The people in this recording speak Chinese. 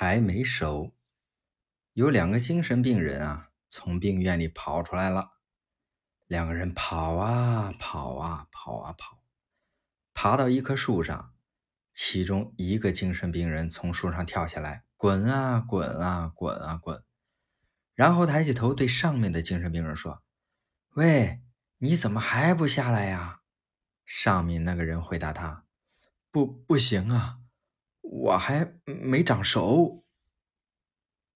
还没熟，有两个精神病人啊，从病院里跑出来了。两个人跑啊跑啊跑啊跑，爬到一棵树上，其中一个精神病人从树上跳下来，滚啊滚啊滚啊滚，然后抬起头对上面的精神病人说：“喂，你怎么还不下来呀？”上面那个人回答他：“不，不行啊。”我还没长熟。